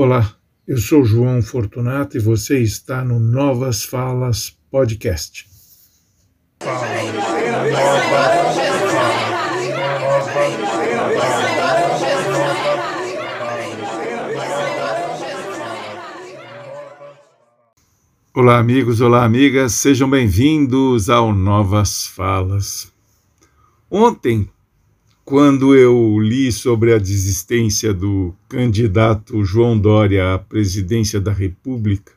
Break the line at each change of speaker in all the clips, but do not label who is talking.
Olá, eu sou João Fortunato e você está no Novas Falas Podcast. Olá, amigos, olá, amigas, sejam bem-vindos ao Novas Falas. Ontem, quando eu li sobre a desistência do candidato João Dória à presidência da República,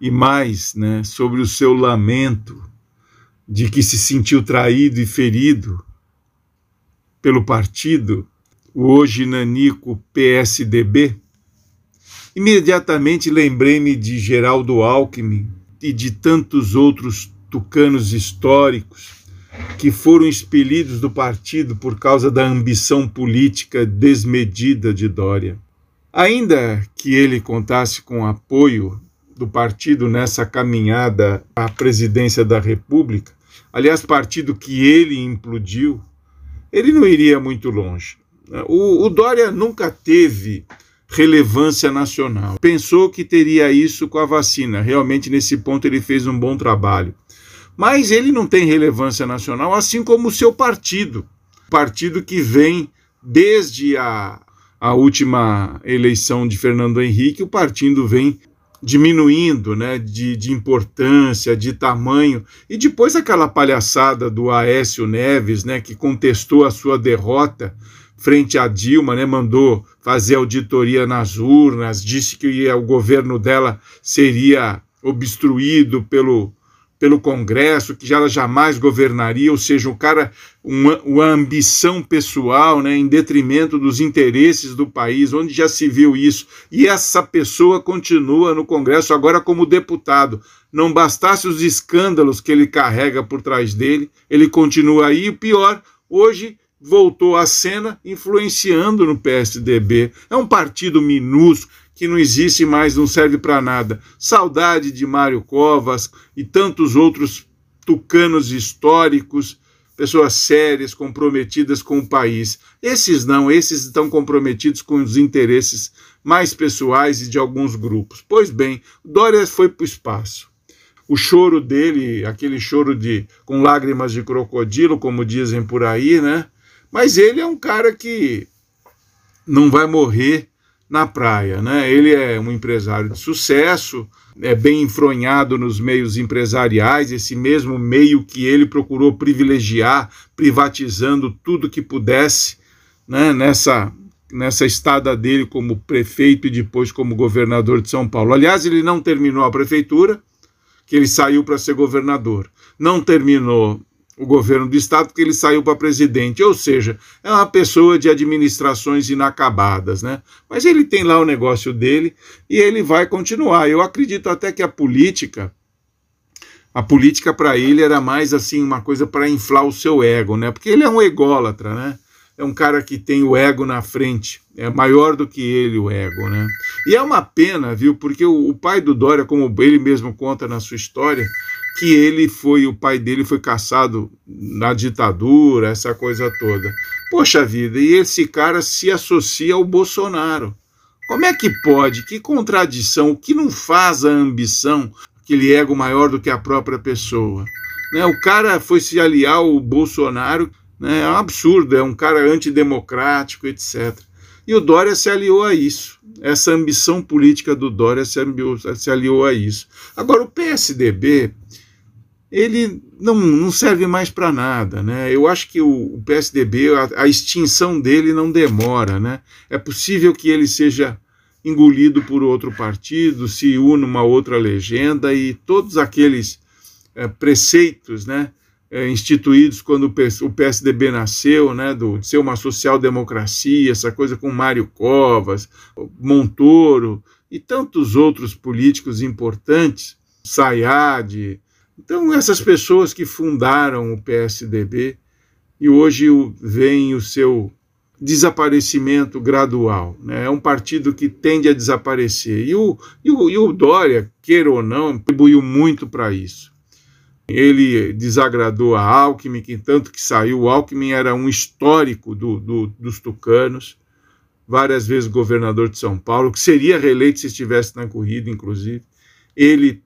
e mais, né, sobre o seu lamento de que se sentiu traído e ferido pelo partido, o hoje nanico PSDB, imediatamente lembrei-me de Geraldo Alckmin e de tantos outros tucanos históricos que foram expelidos do partido por causa da ambição política desmedida de Dória. Ainda que ele contasse com apoio do partido nessa caminhada à presidência da República, aliás, partido que ele implodiu, ele não iria muito longe. O, o Dória nunca teve relevância nacional. Pensou que teria isso com a vacina. Realmente, nesse ponto, ele fez um bom trabalho mas ele não tem relevância nacional, assim como o seu partido. Partido que vem desde a, a última eleição de Fernando Henrique, o partido vem diminuindo né, de, de importância, de tamanho, e depois aquela palhaçada do Aécio Neves, né, que contestou a sua derrota frente a Dilma, né, mandou fazer auditoria nas urnas, disse que o governo dela seria obstruído pelo, pelo Congresso, que ela jamais governaria, ou seja, um cara, uma, uma, ambição pessoal, né, em detrimento dos interesses do país, onde já se viu isso. E essa pessoa continua no Congresso agora como deputado. Não bastasse os escândalos que ele carrega por trás dele, ele continua aí. E pior, hoje voltou à cena influenciando no PSDB. É um partido minúsculo que não existe mais, não serve para nada. Saudade de Mário Covas e tantos outros tucanos históricos, pessoas sérias, comprometidas com o país. Esses não, esses estão comprometidos com os interesses mais pessoais e de alguns grupos. Pois bem, Dória foi para o espaço. O choro dele, aquele choro de com lágrimas de crocodilo, como dizem por aí, né? Mas ele é um cara que não vai morrer na praia. Né? Ele é um empresário de sucesso, é bem enfronhado nos meios empresariais, esse mesmo meio que ele procurou privilegiar, privatizando tudo que pudesse né? nessa, nessa estada dele como prefeito e depois como governador de São Paulo. Aliás, ele não terminou a prefeitura, que ele saiu para ser governador. Não terminou o governo do estado porque ele saiu para presidente, ou seja, é uma pessoa de administrações inacabadas, né? Mas ele tem lá o negócio dele e ele vai continuar. Eu acredito até que a política a política para ele era mais assim uma coisa para inflar o seu ego, né? Porque ele é um ególatra, né? É um cara que tem o ego na frente, é maior do que ele o ego, né? E é uma pena, viu? Porque o, o pai do Dória, como ele mesmo conta na sua história, que ele foi, o pai dele foi caçado na ditadura, essa coisa toda. Poxa vida, e esse cara se associa ao Bolsonaro. Como é que pode? Que contradição, o que não faz a ambição, aquele ego maior do que a própria pessoa? Né? O cara foi se aliar ao Bolsonaro, né? é um absurdo, é um cara antidemocrático, etc. E o Dória se aliou a isso. Essa ambição política do Dória se aliou, se aliou a isso. Agora, o PSDB ele não, não serve mais para nada. Né? Eu acho que o, PSDB, a, a, extinção dele não demora. Né? É possível que ele seja engolido por outro partido, se una uma outra legenda e todos aqueles é, preceitos né, é, instituídos quando o PSDB nasceu, né, do, de ser uma social-democracia, essa coisa com Mário Covas, Montoro e tantos outros políticos importantes, Sayad, então, essas pessoas que fundaram o PSDB e hoje vem o seu desaparecimento gradual. Né? É um partido que tende a desaparecer. E o, e o, e o Dória, queira ou não, contribuiu muito para isso. Ele desagradou a Alckmin, que tanto que saiu. O Alckmin era um histórico do, do, dos tucanos. várias vezes governador de São Paulo, que seria reeleito se estivesse na corrida, inclusive. Ele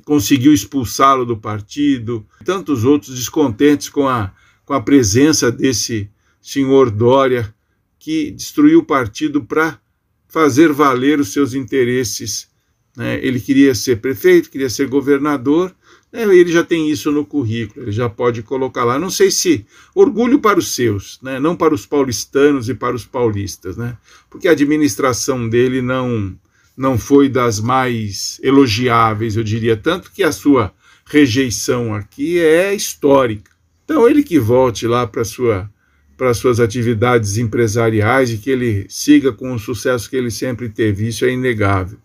conseguiu expulsá-lo do partido, tantos outros descontentes com a, com a presença desse senhor Dória, que destruiu o partido para fazer valer os seus interesses. Né? Ele queria ser prefeito, queria ser governador, né? ele já tem isso no currículo, ele já pode colocar lá. Não sei se orgulho para os seus, né? não para os paulistanos e para os paulistas, né? porque a administração dele não não foi das mais elogiáveis, eu diria, tanto que a sua rejeição aqui é histórica. Então, ele que volte lá para sua para suas atividades empresariais e que ele siga com o sucesso que ele sempre teve, isso é inegável.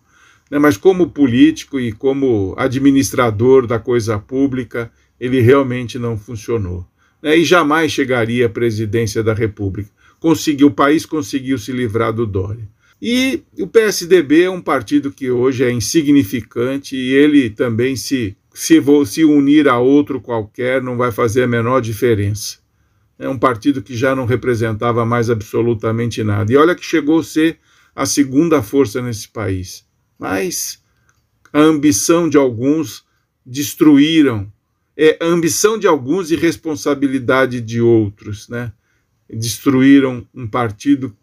Né? Mas como político e como administrador da coisa pública, ele realmente não funcionou. Né? E jamais chegaria à presidência da República. Conseguiu, o país conseguiu se livrar do Dória. E o PSDB é um partido que hoje é insignificante e ele também se se, se unir a outro qualquer não vai fazer a menor diferença. É um partido que já não representava mais absolutamente nada. E olha que chegou a ser a segunda força nesse país. Mas a ambição de alguns destruíram. É a ambição de alguns e responsabilidade de outros, né? Destruíram um partido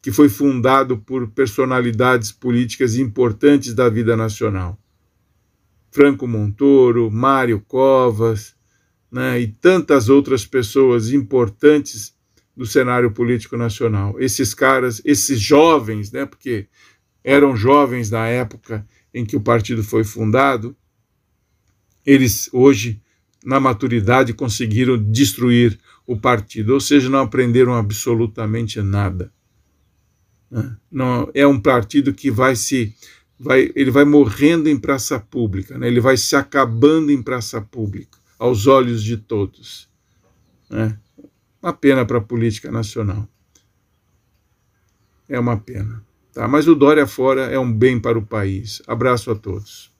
que foi fundado por personalidades políticas importantes da vida nacional. Franco Montoro, Mário Covas, né, e tantas outras pessoas importantes do cenário político nacional. Esses caras, esses jovens, né, porque eram jovens na época em que o partido foi fundado, eles hoje, na maturidade, conseguiram destruir o partido, ou seja, não aprenderam absolutamente nada. Né? Não, é um partido que vai se vai, ele vai morrendo em praça pública, né? ele vai se acabando em praça pública, aos olhos de todos. Né? Uma pena para a política nacional. É uma pena. Tá? Mas o Dória fora é um bem para o país. Abraço a todos.